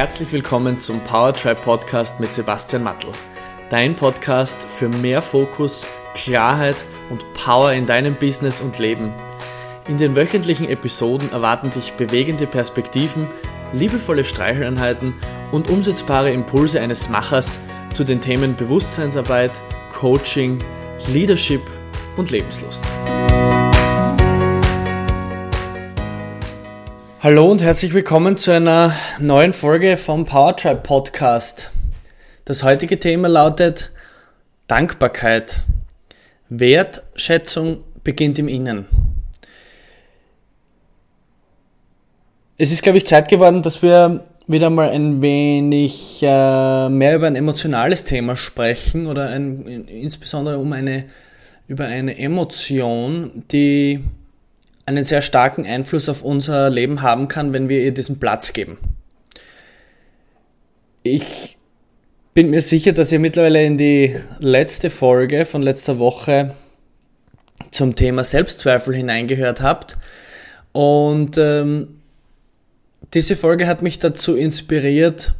herzlich willkommen zum Powertribe Podcast mit Sebastian Mattel. Dein Podcast für mehr Fokus, Klarheit und Power in deinem Business und Leben. In den wöchentlichen Episoden erwarten dich bewegende Perspektiven, liebevolle Streicheleinheiten und umsetzbare Impulse eines Machers zu den Themen Bewusstseinsarbeit, Coaching, Leadership und Lebenslust. Hallo und herzlich willkommen zu einer neuen Folge vom Powertribe Podcast. Das heutige Thema lautet Dankbarkeit. Wertschätzung beginnt im Innen. Es ist, glaube ich, Zeit geworden, dass wir wieder mal ein wenig äh, mehr über ein emotionales Thema sprechen oder ein, insbesondere um eine, über eine Emotion, die einen sehr starken Einfluss auf unser Leben haben kann, wenn wir ihr diesen Platz geben. Ich bin mir sicher, dass ihr mittlerweile in die letzte Folge von letzter Woche zum Thema Selbstzweifel hineingehört habt. Und ähm, diese Folge hat mich dazu inspiriert,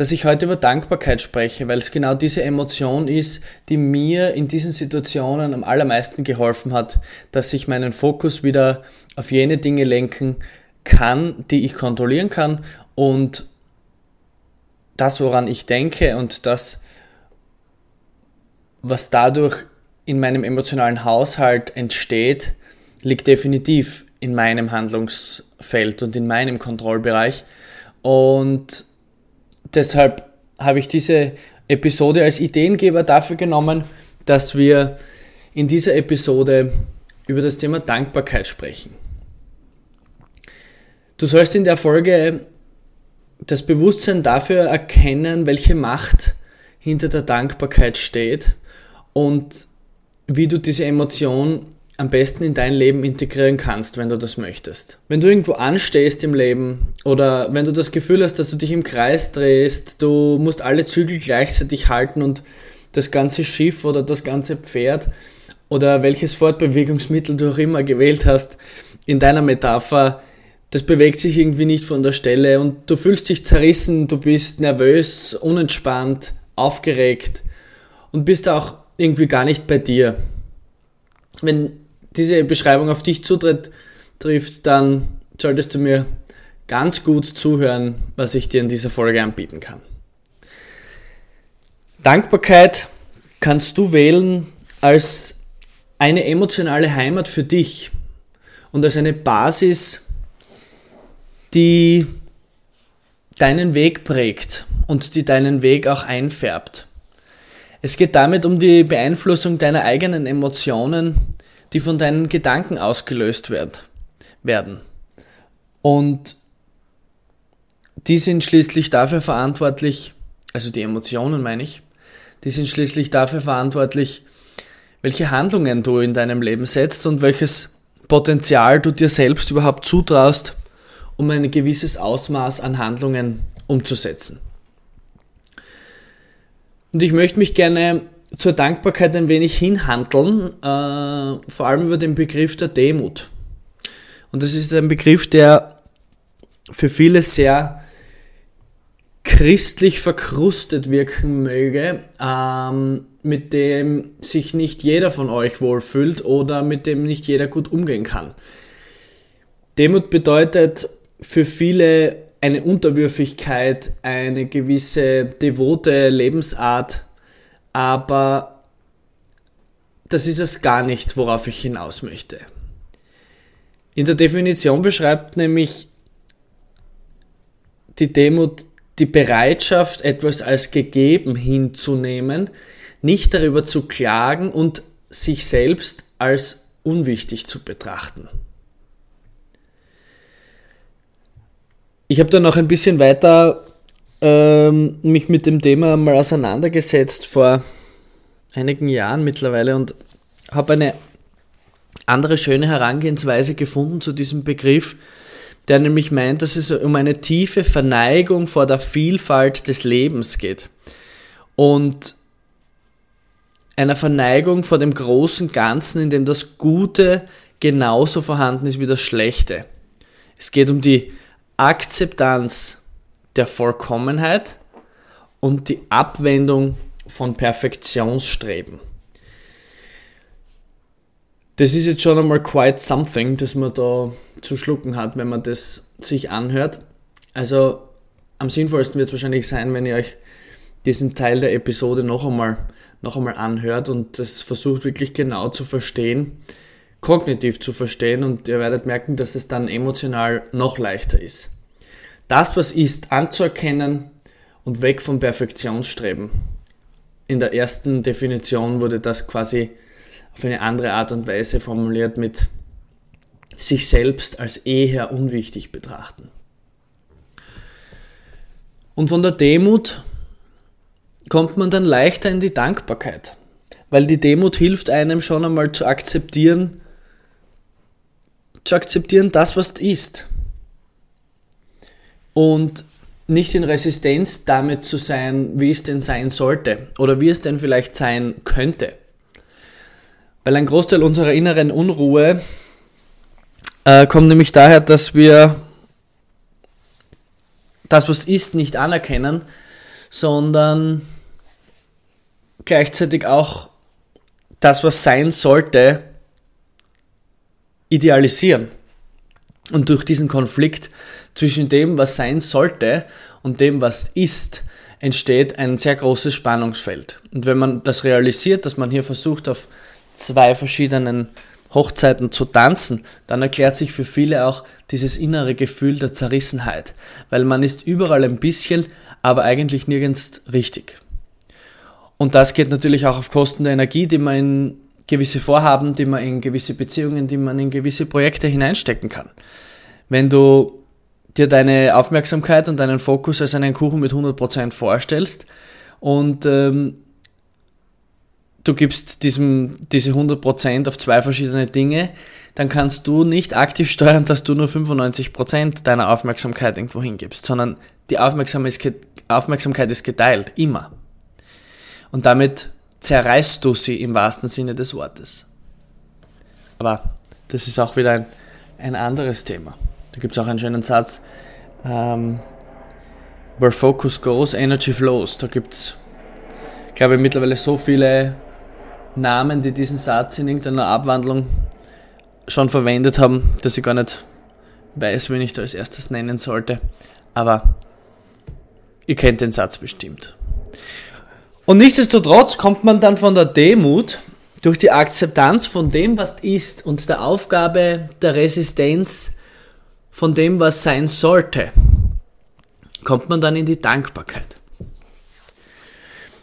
dass ich heute über Dankbarkeit spreche, weil es genau diese Emotion ist, die mir in diesen Situationen am allermeisten geholfen hat, dass ich meinen Fokus wieder auf jene Dinge lenken kann, die ich kontrollieren kann und das, woran ich denke und das, was dadurch in meinem emotionalen Haushalt entsteht, liegt definitiv in meinem Handlungsfeld und in meinem Kontrollbereich. Und deshalb habe ich diese Episode als Ideengeber dafür genommen, dass wir in dieser Episode über das Thema Dankbarkeit sprechen. Du sollst in der Folge das Bewusstsein dafür erkennen, welche Macht hinter der Dankbarkeit steht und wie du diese Emotion am besten in dein Leben integrieren kannst, wenn du das möchtest. Wenn du irgendwo anstehst im Leben oder wenn du das Gefühl hast, dass du dich im Kreis drehst, du musst alle Zügel gleichzeitig halten und das ganze Schiff oder das ganze Pferd oder welches Fortbewegungsmittel du auch immer gewählt hast in deiner Metapher, das bewegt sich irgendwie nicht von der Stelle und du fühlst dich zerrissen, du bist nervös, unentspannt, aufgeregt und bist auch irgendwie gar nicht bei dir. Wenn diese Beschreibung auf dich zutritt, trifft, dann solltest du mir ganz gut zuhören, was ich dir in dieser Folge anbieten kann. Dankbarkeit kannst du wählen als eine emotionale Heimat für dich und als eine Basis, die deinen Weg prägt und die deinen Weg auch einfärbt. Es geht damit um die Beeinflussung deiner eigenen Emotionen die von deinen Gedanken ausgelöst werd, werden. Und die sind schließlich dafür verantwortlich, also die Emotionen meine ich, die sind schließlich dafür verantwortlich, welche Handlungen du in deinem Leben setzt und welches Potenzial du dir selbst überhaupt zutraust, um ein gewisses Ausmaß an Handlungen umzusetzen. Und ich möchte mich gerne zur Dankbarkeit ein wenig hinhandeln, äh, vor allem über den Begriff der Demut. Und das ist ein Begriff, der für viele sehr christlich verkrustet wirken möge, ähm, mit dem sich nicht jeder von euch wohlfühlt oder mit dem nicht jeder gut umgehen kann. Demut bedeutet für viele eine Unterwürfigkeit, eine gewisse devote Lebensart, aber das ist es gar nicht, worauf ich hinaus möchte. In der Definition beschreibt nämlich die Demut die Bereitschaft, etwas als gegeben hinzunehmen, nicht darüber zu klagen und sich selbst als unwichtig zu betrachten. Ich habe dann noch ein bisschen weiter ähm, mich mit dem Thema mal auseinandergesetzt vor einigen Jahren mittlerweile und habe eine andere schöne Herangehensweise gefunden zu diesem Begriff, der nämlich meint, dass es um eine tiefe Verneigung vor der Vielfalt des Lebens geht. Und einer Verneigung vor dem großen Ganzen, in dem das Gute genauso vorhanden ist wie das Schlechte. Es geht um die Akzeptanz der Vollkommenheit und die Abwendung von Perfektionsstreben. Das ist jetzt schon einmal quite something, das man da zu schlucken hat, wenn man das sich anhört. Also am sinnvollsten wird es wahrscheinlich sein, wenn ihr euch diesen Teil der Episode noch einmal, noch einmal anhört und das versucht wirklich genau zu verstehen, kognitiv zu verstehen und ihr werdet merken, dass es dann emotional noch leichter ist. Das, was ist, anzuerkennen und weg vom Perfektionsstreben. In der ersten Definition wurde das quasi auf eine andere Art und Weise formuliert mit sich selbst als eher unwichtig betrachten. Und von der Demut kommt man dann leichter in die Dankbarkeit, weil die Demut hilft einem schon einmal zu akzeptieren, zu akzeptieren das, was ist. Und nicht in Resistenz damit zu sein, wie es denn sein sollte oder wie es denn vielleicht sein könnte. Weil ein Großteil unserer inneren Unruhe äh, kommt nämlich daher, dass wir das, was ist, nicht anerkennen, sondern gleichzeitig auch das, was sein sollte, idealisieren. Und durch diesen Konflikt zwischen dem, was sein sollte und dem, was ist, entsteht ein sehr großes Spannungsfeld. Und wenn man das realisiert, dass man hier versucht, auf zwei verschiedenen Hochzeiten zu tanzen, dann erklärt sich für viele auch dieses innere Gefühl der Zerrissenheit, weil man ist überall ein bisschen, aber eigentlich nirgends richtig. Und das geht natürlich auch auf Kosten der Energie, die man in gewisse Vorhaben, die man in gewisse Beziehungen, die man in gewisse Projekte hineinstecken kann. Wenn du dir deine Aufmerksamkeit und deinen Fokus als einen Kuchen mit 100% vorstellst und ähm, du gibst diesem, diese 100% auf zwei verschiedene Dinge, dann kannst du nicht aktiv steuern, dass du nur 95% deiner Aufmerksamkeit irgendwo hingibst, sondern die Aufmerksamkeit ist geteilt, immer. Und damit zerreißt du sie im wahrsten Sinne des Wortes. Aber das ist auch wieder ein, ein anderes Thema. Da gibt es auch einen schönen Satz, ähm, Where focus goes, energy flows. Da gibt es, glaube ich, mittlerweile so viele Namen, die diesen Satz in irgendeiner Abwandlung schon verwendet haben, dass ich gar nicht weiß, wen ich da als erstes nennen sollte. Aber ihr kennt den Satz bestimmt. Und nichtsdestotrotz kommt man dann von der Demut durch die Akzeptanz von dem, was ist und der Aufgabe der Resistenz von dem, was sein sollte, kommt man dann in die Dankbarkeit.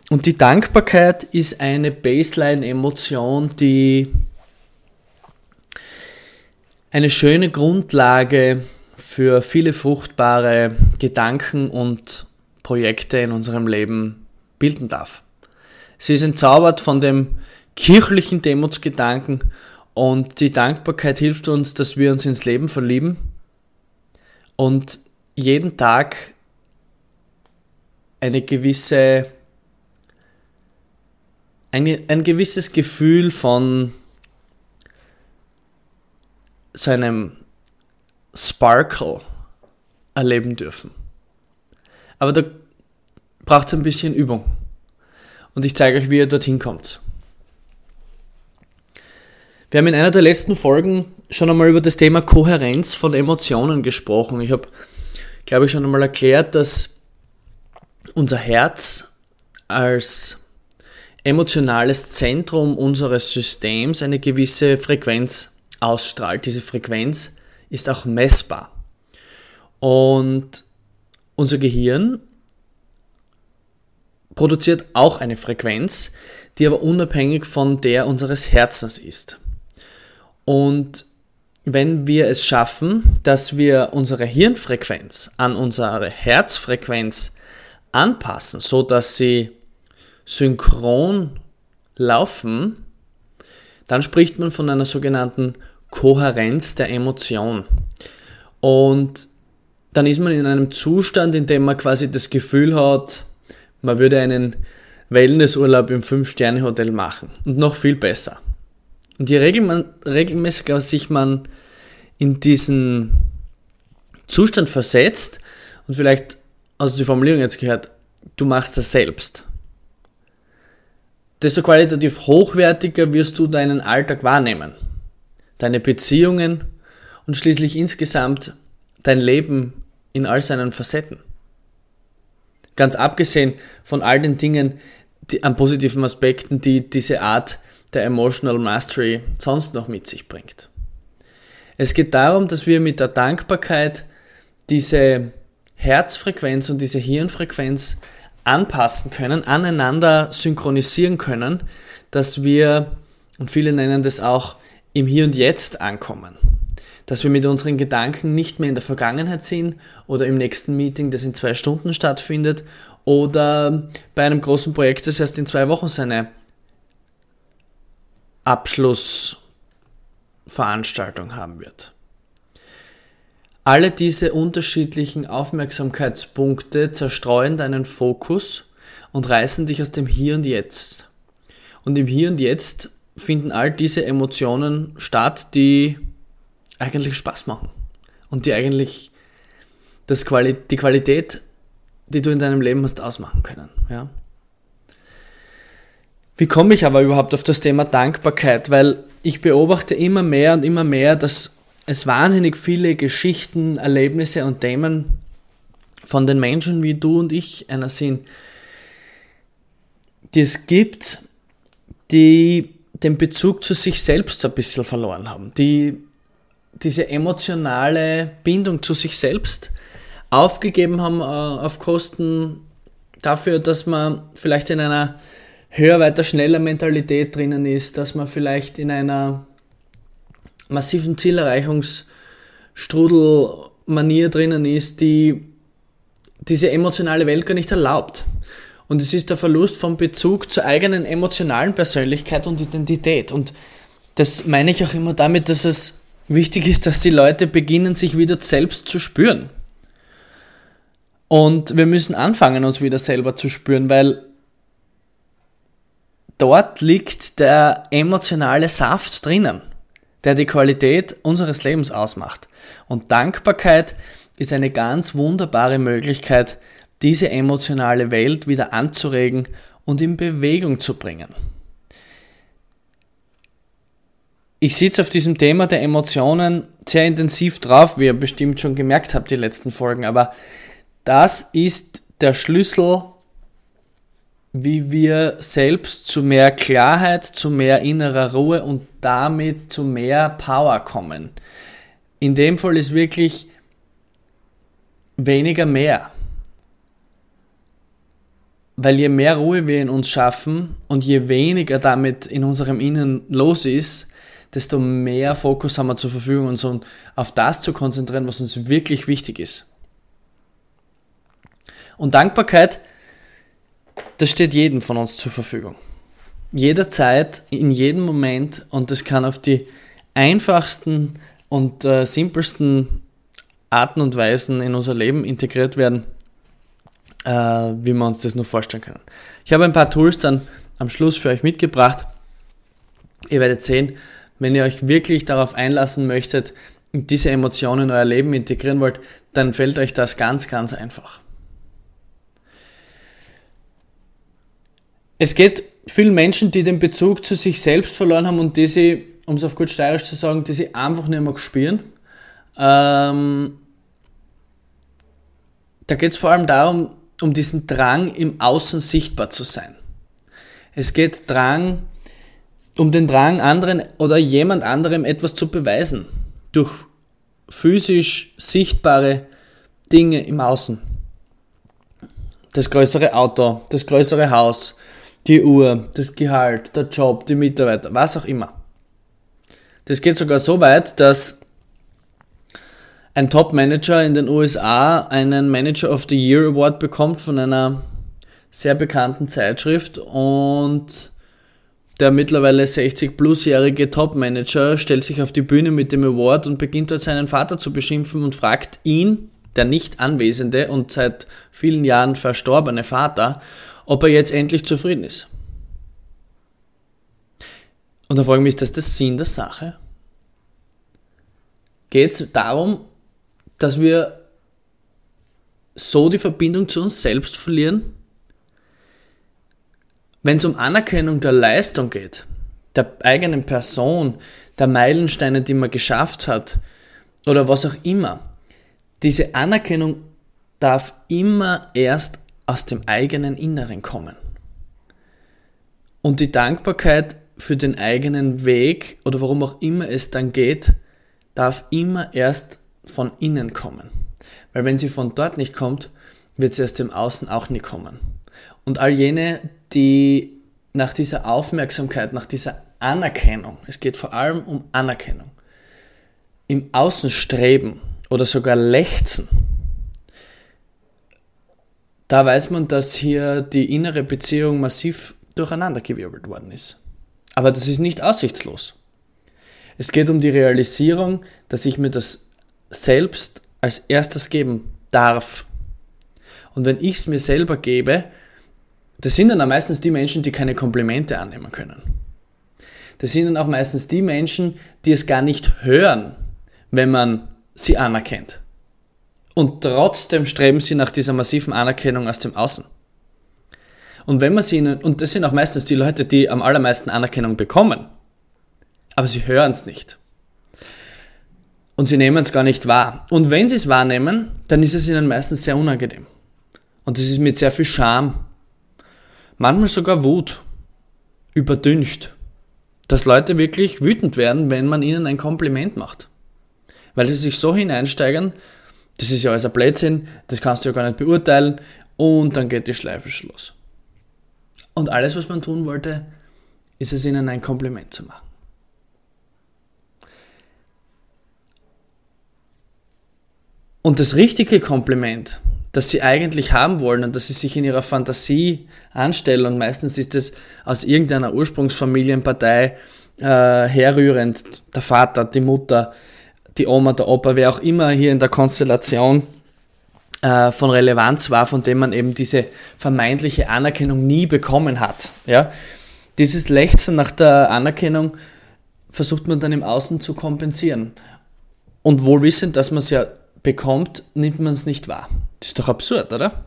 Und die Dankbarkeit ist eine Baseline-Emotion, die eine schöne Grundlage für viele fruchtbare Gedanken und Projekte in unserem Leben bilden darf. Sie ist entzaubert von dem kirchlichen Demutsgedanken und die Dankbarkeit hilft uns, dass wir uns ins Leben verlieben und jeden Tag eine gewisse ein, ein gewisses Gefühl von so einem Sparkle erleben dürfen. Aber da braucht es ein bisschen Übung. Und ich zeige euch, wie ihr dorthin kommt. Wir haben in einer der letzten Folgen schon einmal über das Thema Kohärenz von Emotionen gesprochen. Ich habe, glaube ich, schon einmal erklärt, dass unser Herz als emotionales Zentrum unseres Systems eine gewisse Frequenz ausstrahlt. Diese Frequenz ist auch messbar. Und unser Gehirn produziert auch eine Frequenz, die aber unabhängig von der unseres Herzens ist. Und wenn wir es schaffen, dass wir unsere Hirnfrequenz an unsere Herzfrequenz anpassen, so dass sie synchron laufen, dann spricht man von einer sogenannten Kohärenz der Emotion. Und dann ist man in einem Zustand, in dem man quasi das Gefühl hat, man würde einen Wellnessurlaub im Fünf-Sterne-Hotel machen. Und noch viel besser. Und je regelmäßiger sich man in diesen Zustand versetzt und vielleicht also die Formulierung jetzt gehört, du machst das selbst. Desto qualitativ hochwertiger wirst du deinen Alltag wahrnehmen, deine Beziehungen und schließlich insgesamt dein Leben in all seinen Facetten. Ganz abgesehen von all den Dingen, die, an positiven Aspekten, die diese Art der Emotional Mastery sonst noch mit sich bringt. Es geht darum, dass wir mit der Dankbarkeit diese Herzfrequenz und diese Hirnfrequenz anpassen können, aneinander synchronisieren können, dass wir, und viele nennen das auch, im Hier und Jetzt ankommen. Dass wir mit unseren Gedanken nicht mehr in der Vergangenheit sind oder im nächsten Meeting, das in zwei Stunden stattfindet oder bei einem großen Projekt, das erst in zwei Wochen seine Abschlussveranstaltung haben wird. Alle diese unterschiedlichen Aufmerksamkeitspunkte zerstreuen deinen Fokus und reißen dich aus dem Hier und Jetzt. Und im Hier und Jetzt finden all diese Emotionen statt, die eigentlich Spaß machen und die eigentlich das Quali die Qualität, die du in deinem Leben hast, ausmachen können. Ja? Wie komme ich aber überhaupt auf das Thema Dankbarkeit? Weil ich beobachte immer mehr und immer mehr, dass es wahnsinnig viele Geschichten, Erlebnisse und Themen von den Menschen wie du und ich einer sind, die es gibt, die den Bezug zu sich selbst ein bisschen verloren haben, die diese emotionale Bindung zu sich selbst aufgegeben haben äh, auf Kosten dafür, dass man vielleicht in einer höher, weiter, schneller Mentalität drinnen ist, dass man vielleicht in einer massiven Zielerreichungsstrudelmanier drinnen ist, die diese emotionale Welt gar nicht erlaubt. Und es ist der Verlust vom Bezug zur eigenen emotionalen Persönlichkeit und Identität. Und das meine ich auch immer damit, dass es wichtig ist, dass die Leute beginnen, sich wieder selbst zu spüren. Und wir müssen anfangen, uns wieder selber zu spüren, weil dort liegt der emotionale Saft drinnen der die Qualität unseres Lebens ausmacht. Und Dankbarkeit ist eine ganz wunderbare Möglichkeit, diese emotionale Welt wieder anzuregen und in Bewegung zu bringen. Ich sitze auf diesem Thema der Emotionen sehr intensiv drauf, wie ihr bestimmt schon gemerkt habt, die letzten Folgen, aber das ist der Schlüssel wie wir selbst zu mehr Klarheit, zu mehr innerer Ruhe und damit zu mehr Power kommen. In dem Fall ist wirklich weniger mehr. Weil je mehr Ruhe wir in uns schaffen und je weniger damit in unserem Innen los ist, desto mehr Fokus haben wir zur Verfügung, uns auf das zu konzentrieren, was uns wirklich wichtig ist. Und Dankbarkeit das steht jedem von uns zur Verfügung. Jederzeit, in jedem Moment und das kann auf die einfachsten und äh, simpelsten Arten und Weisen in unser Leben integriert werden, äh, wie wir uns das nur vorstellen können. Ich habe ein paar Tools dann am Schluss für euch mitgebracht. Ihr werdet sehen, wenn ihr euch wirklich darauf einlassen möchtet und diese Emotionen in euer Leben integrieren wollt, dann fällt euch das ganz, ganz einfach. Es geht vielen Menschen, die den Bezug zu sich selbst verloren haben und die sie, um es auf gut steirisch zu sagen, die sie einfach nicht mehr spüren. Ähm, da geht es vor allem darum, um diesen Drang, im Außen sichtbar zu sein. Es geht Drang, um den Drang, anderen oder jemand anderem etwas zu beweisen. Durch physisch sichtbare Dinge im Außen. Das größere Auto, das größere Haus, die Uhr, das Gehalt, der Job, die Mitarbeiter, was auch immer. Das geht sogar so weit, dass ein Top-Manager in den USA einen Manager of the Year Award bekommt von einer sehr bekannten Zeitschrift und der mittlerweile 60-plusjährige Top-Manager stellt sich auf die Bühne mit dem Award und beginnt dort seinen Vater zu beschimpfen und fragt ihn, der nicht anwesende und seit vielen Jahren verstorbene Vater, ob er jetzt endlich zufrieden ist. Und da frage ich mich, ist das der Sinn der Sache? Geht es darum, dass wir so die Verbindung zu uns selbst verlieren? Wenn es um Anerkennung der Leistung geht, der eigenen Person, der Meilensteine, die man geschafft hat oder was auch immer, diese Anerkennung darf immer erst aus dem eigenen Inneren kommen. Und die Dankbarkeit für den eigenen Weg oder warum auch immer es dann geht, darf immer erst von innen kommen. Weil wenn sie von dort nicht kommt, wird sie aus dem Außen auch nie kommen. Und all jene, die nach dieser Aufmerksamkeit, nach dieser Anerkennung, es geht vor allem um Anerkennung, im Außen streben oder sogar lechzen, da weiß man, dass hier die innere Beziehung massiv durcheinandergewirbelt worden ist. Aber das ist nicht aussichtslos. Es geht um die Realisierung, dass ich mir das selbst als erstes geben darf. Und wenn ich es mir selber gebe, das sind dann auch meistens die Menschen, die keine Komplimente annehmen können. Das sind dann auch meistens die Menschen, die es gar nicht hören, wenn man sie anerkennt. Und trotzdem streben sie nach dieser massiven Anerkennung aus dem Außen. Und wenn man sie ihnen, und das sind auch meistens die Leute, die am allermeisten Anerkennung bekommen, aber sie hören es nicht. Und sie nehmen es gar nicht wahr. Und wenn sie es wahrnehmen, dann ist es ihnen meistens sehr unangenehm. Und das ist mit sehr viel Scham, manchmal sogar Wut, überdüncht, dass Leute wirklich wütend werden, wenn man ihnen ein Kompliment macht. Weil sie sich so hineinsteigern, das ist ja alles ein Blödsinn, das kannst du ja gar nicht beurteilen und dann geht die Schleife los. Und alles, was man tun wollte, ist es ihnen ein Kompliment zu machen. Und das richtige Kompliment, das sie eigentlich haben wollen und das sie sich in ihrer Fantasie anstellen, und meistens ist es aus irgendeiner Ursprungsfamilienpartei äh, herrührend, der Vater, die Mutter, die Oma, der Opa, wer auch immer hier in der Konstellation äh, von Relevanz war, von dem man eben diese vermeintliche Anerkennung nie bekommen hat. Ja? Dieses Lechzen nach der Anerkennung versucht man dann im Außen zu kompensieren. Und wohl wissend, dass man es ja bekommt, nimmt man es nicht wahr. Das ist doch absurd, oder?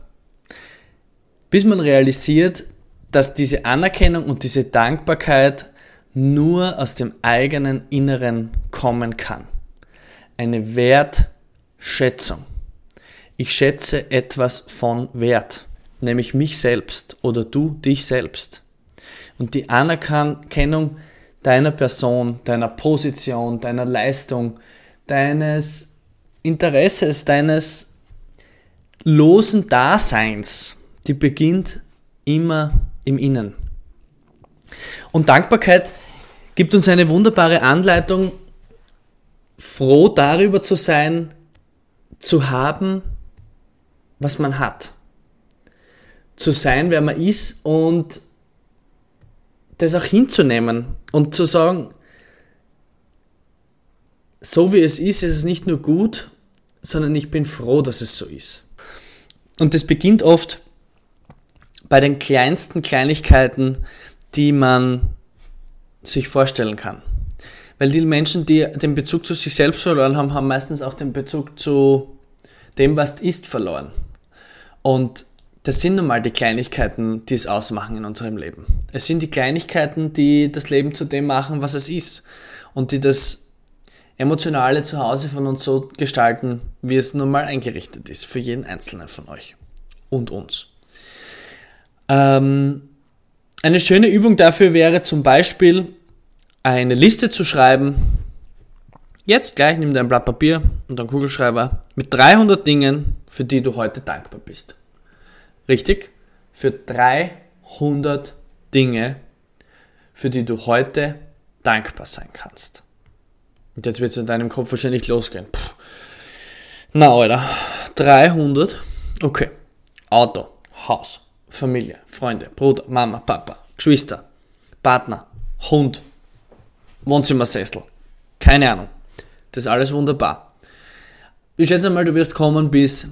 Bis man realisiert, dass diese Anerkennung und diese Dankbarkeit nur aus dem eigenen Inneren kommen kann eine Wertschätzung. Ich schätze etwas von Wert, nämlich mich selbst oder du dich selbst. Und die Anerkennung deiner Person, deiner Position, deiner Leistung, deines Interesses, deines losen Daseins, die beginnt immer im Innen. Und Dankbarkeit gibt uns eine wunderbare Anleitung, froh darüber zu sein, zu haben, was man hat. Zu sein, wer man ist und das auch hinzunehmen und zu sagen, so wie es ist, ist es nicht nur gut, sondern ich bin froh, dass es so ist. Und das beginnt oft bei den kleinsten Kleinigkeiten, die man sich vorstellen kann. Weil die Menschen, die den Bezug zu sich selbst verloren haben, haben meistens auch den Bezug zu dem, was ist, verloren. Und das sind nun mal die Kleinigkeiten, die es ausmachen in unserem Leben. Es sind die Kleinigkeiten, die das Leben zu dem machen, was es ist. Und die das emotionale Zuhause von uns so gestalten, wie es nun mal eingerichtet ist, für jeden Einzelnen von euch und uns. Ähm, eine schöne Übung dafür wäre zum Beispiel, eine Liste zu schreiben. Jetzt gleich nimm dein Blatt Papier und einen Kugelschreiber mit 300 Dingen, für die du heute dankbar bist. Richtig? Für 300 Dinge, für die du heute dankbar sein kannst. Und jetzt wird es in deinem Kopf wahrscheinlich losgehen. Puh. Na, Alter. 300. Okay. Auto, Haus, Familie, Freunde, Bruder, Mama, Papa, Geschwister, Partner, Hund, Wohnzimmersessel. Keine Ahnung. Das ist alles wunderbar. Ich schätze mal, du wirst kommen bis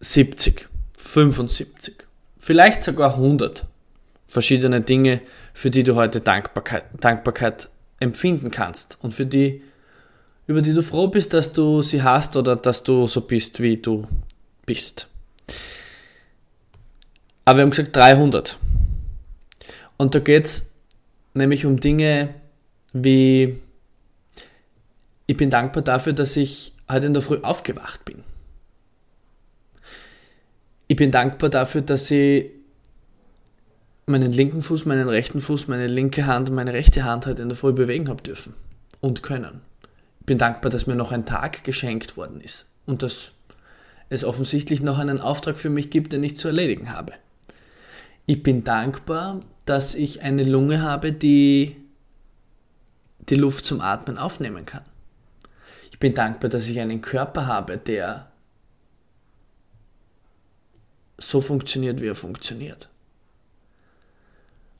70, 75, vielleicht sogar 100 verschiedene Dinge, für die du heute Dankbarkeit, Dankbarkeit empfinden kannst und für die, über die du froh bist, dass du sie hast oder dass du so bist, wie du bist. Aber wir haben gesagt 300. Und da geht es nämlich um Dinge wie, ich bin dankbar dafür, dass ich heute in der Früh aufgewacht bin. Ich bin dankbar dafür, dass ich meinen linken Fuß, meinen rechten Fuß, meine linke Hand und meine rechte Hand heute in der Früh bewegen habe dürfen und können. Bin dankbar, dass mir noch ein Tag geschenkt worden ist und dass es offensichtlich noch einen Auftrag für mich gibt, den ich zu erledigen habe. Ich bin dankbar, dass ich eine Lunge habe, die die Luft zum Atmen aufnehmen kann. Ich bin dankbar, dass ich einen Körper habe, der so funktioniert, wie er funktioniert.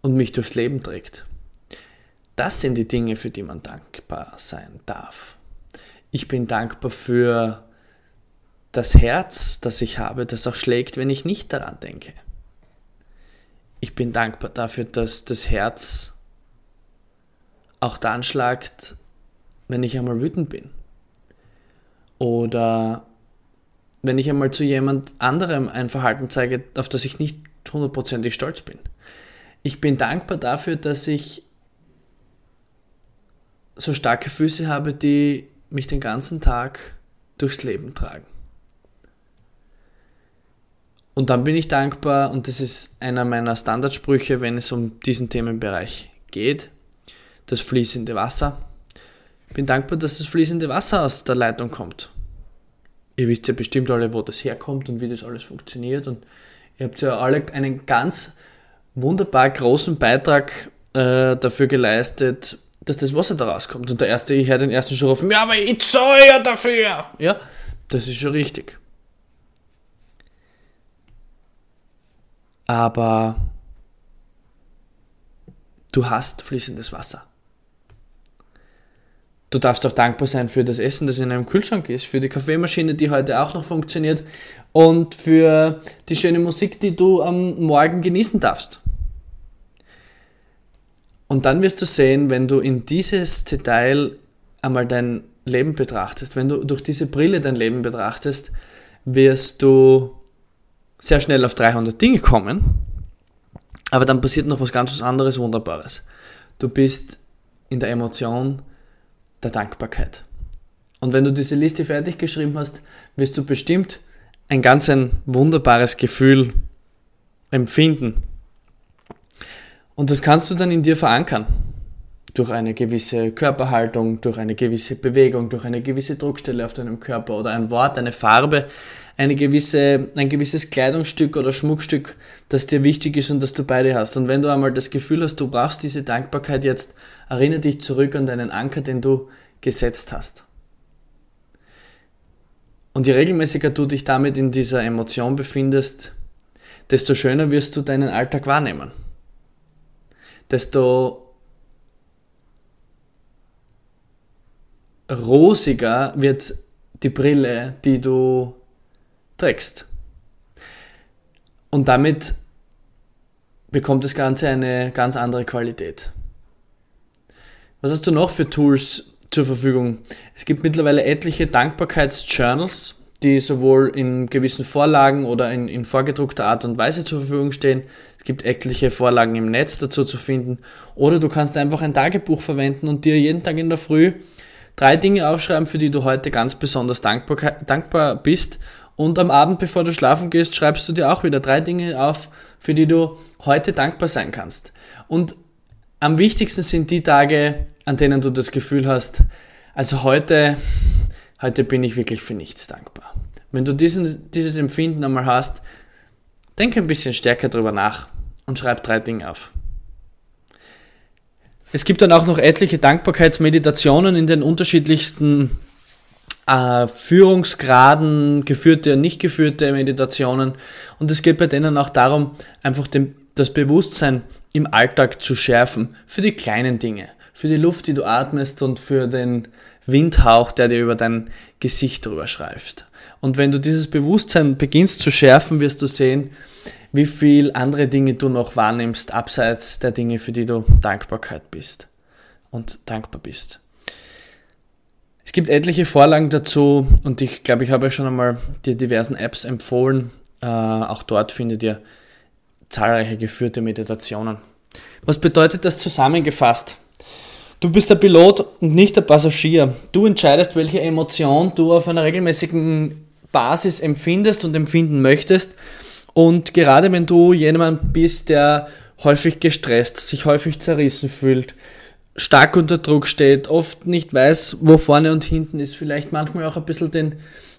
Und mich durchs Leben trägt. Das sind die Dinge, für die man dankbar sein darf. Ich bin dankbar für das Herz, das ich habe, das auch schlägt, wenn ich nicht daran denke. Ich bin dankbar dafür, dass das Herz auch dann schlagt, wenn ich einmal wütend bin. Oder wenn ich einmal zu jemand anderem ein Verhalten zeige, auf das ich nicht hundertprozentig stolz bin. Ich bin dankbar dafür, dass ich so starke Füße habe, die mich den ganzen Tag durchs Leben tragen. Und dann bin ich dankbar, und das ist einer meiner Standardsprüche, wenn es um diesen Themenbereich geht, das fließende Wasser. Ich bin dankbar, dass das fließende Wasser aus der Leitung kommt ihr wisst ja bestimmt alle, wo das herkommt und wie das alles funktioniert. Und ihr habt ja alle einen ganz wunderbar großen Beitrag äh, dafür geleistet, dass das Wasser da rauskommt. Und der erste, ich höre den ersten schon rufen, ja, aber ich zahle ja dafür. Ja, das ist schon richtig. Aber du hast fließendes Wasser. Du darfst auch dankbar sein für das Essen, das in einem Kühlschrank ist, für die Kaffeemaschine, die heute auch noch funktioniert und für die schöne Musik, die du am Morgen genießen darfst. Und dann wirst du sehen, wenn du in dieses Detail einmal dein Leben betrachtest, wenn du durch diese Brille dein Leben betrachtest, wirst du sehr schnell auf 300 Dinge kommen. Aber dann passiert noch was ganz anderes Wunderbares. Du bist in der Emotion der Dankbarkeit. Und wenn du diese Liste fertig geschrieben hast, wirst du bestimmt ein ganz ein wunderbares Gefühl empfinden. Und das kannst du dann in dir verankern. Durch eine gewisse Körperhaltung, durch eine gewisse Bewegung, durch eine gewisse Druckstelle auf deinem Körper oder ein Wort, eine Farbe, eine gewisse, ein gewisses Kleidungsstück oder Schmuckstück, das dir wichtig ist und das du bei dir hast. Und wenn du einmal das Gefühl hast, du brauchst diese Dankbarkeit jetzt, erinnere dich zurück an deinen Anker, den du gesetzt hast. Und je regelmäßiger du dich damit in dieser Emotion befindest, desto schöner wirst du deinen Alltag wahrnehmen. Desto rosiger wird die Brille, die du trägst. Und damit bekommt das Ganze eine ganz andere Qualität. Was hast du noch für Tools zur Verfügung? Es gibt mittlerweile etliche Dankbarkeitsjournals, die sowohl in gewissen Vorlagen oder in, in vorgedruckter Art und Weise zur Verfügung stehen. Es gibt etliche Vorlagen im Netz dazu zu finden. Oder du kannst einfach ein Tagebuch verwenden und dir jeden Tag in der Früh drei Dinge aufschreiben, für die du heute ganz besonders dankbar, dankbar bist und am Abend, bevor du schlafen gehst, schreibst du dir auch wieder drei Dinge auf, für die du heute dankbar sein kannst. Und am wichtigsten sind die Tage, an denen du das Gefühl hast, also heute, heute bin ich wirklich für nichts dankbar. Wenn du diesen, dieses Empfinden einmal hast, denk ein bisschen stärker drüber nach und schreib drei Dinge auf. Es gibt dann auch noch etliche Dankbarkeitsmeditationen in den unterschiedlichsten äh, Führungsgraden, geführte und nicht geführte Meditationen. Und es geht bei denen auch darum, einfach den, das Bewusstsein im Alltag zu schärfen für die kleinen Dinge, für die Luft, die du atmest und für den Windhauch, der dir über dein Gesicht drüber schreift. Und wenn du dieses Bewusstsein beginnst zu schärfen, wirst du sehen, wie viel andere Dinge du noch wahrnimmst, abseits der Dinge, für die du Dankbarkeit bist und dankbar bist gibt etliche Vorlagen dazu und ich glaube, ich habe euch schon einmal die diversen Apps empfohlen. Äh, auch dort findet ihr zahlreiche geführte Meditationen. Was bedeutet das zusammengefasst? Du bist der Pilot und nicht der Passagier. Du entscheidest, welche Emotion du auf einer regelmäßigen Basis empfindest und empfinden möchtest. Und gerade wenn du jemand bist, der häufig gestresst, sich häufig zerrissen fühlt, stark unter Druck steht, oft nicht weiß, wo vorne und hinten ist, vielleicht manchmal auch ein bisschen den,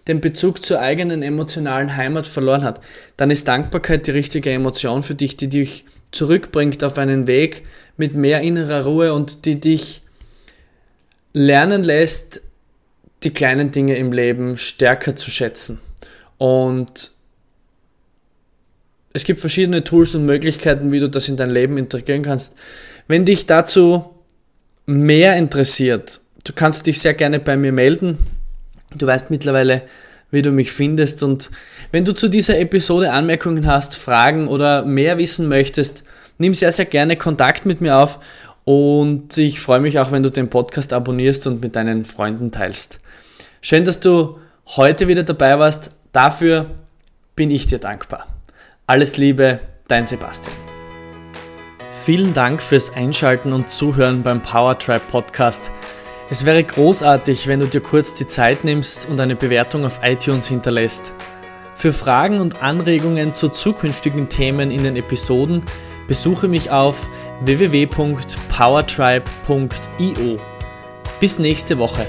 den Bezug zur eigenen emotionalen Heimat verloren hat, dann ist Dankbarkeit die richtige Emotion für dich, die dich zurückbringt auf einen Weg mit mehr innerer Ruhe und die dich lernen lässt, die kleinen Dinge im Leben stärker zu schätzen. Und es gibt verschiedene Tools und Möglichkeiten, wie du das in dein Leben integrieren kannst. Wenn dich dazu mehr interessiert, du kannst dich sehr gerne bei mir melden. Du weißt mittlerweile, wie du mich findest. Und wenn du zu dieser Episode Anmerkungen hast, Fragen oder mehr wissen möchtest, nimm sehr, sehr gerne Kontakt mit mir auf. Und ich freue mich auch, wenn du den Podcast abonnierst und mit deinen Freunden teilst. Schön, dass du heute wieder dabei warst. Dafür bin ich dir dankbar. Alles Liebe, dein Sebastian. Vielen Dank fürs Einschalten und Zuhören beim Powertribe Podcast. Es wäre großartig, wenn du dir kurz die Zeit nimmst und eine Bewertung auf iTunes hinterlässt. Für Fragen und Anregungen zu zukünftigen Themen in den Episoden besuche mich auf www.powertribe.io. Bis nächste Woche.